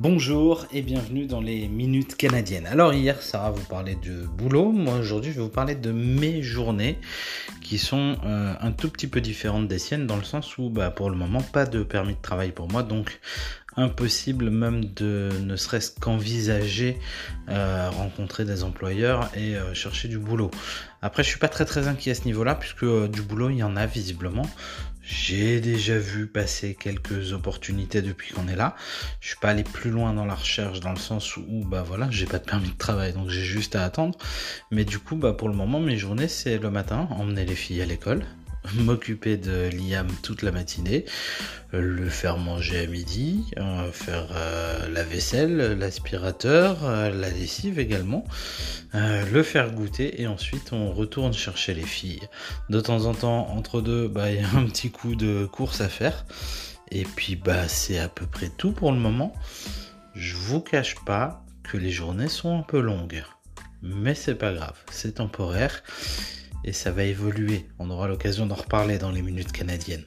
Bonjour et bienvenue dans les minutes canadiennes. Alors hier Sarah vous parlait de boulot, moi aujourd'hui je vais vous parler de mes journées qui sont euh, un tout petit peu différentes des siennes dans le sens où bah, pour le moment pas de permis de travail pour moi donc impossible même de ne serait-ce qu'envisager euh, rencontrer des employeurs et euh, chercher du boulot. Après je suis pas très très inquiet à ce niveau là puisque du boulot il y en a visiblement. J'ai déjà vu passer quelques opportunités depuis qu'on est là. Je suis pas allé plus loin dans la recherche dans le sens où bah voilà, j'ai pas de permis de travail donc j'ai juste à attendre. Mais du coup bah pour le moment mes journées c'est le matin emmener les filles à l'école, m'occuper de Liam toute la matinée, le faire manger à midi, euh, faire euh, la vaisselle, l'aspirateur, euh, la lessive également, le faire goûter et ensuite on retourne chercher les filles. De temps en temps, entre deux, bah, il y a un petit coup de course à faire. Et puis bah c'est à peu près tout pour le moment. Je vous cache pas que les journées sont un peu longues. Mais c'est pas grave, c'est temporaire et ça va évoluer. On aura l'occasion d'en reparler dans les minutes canadiennes.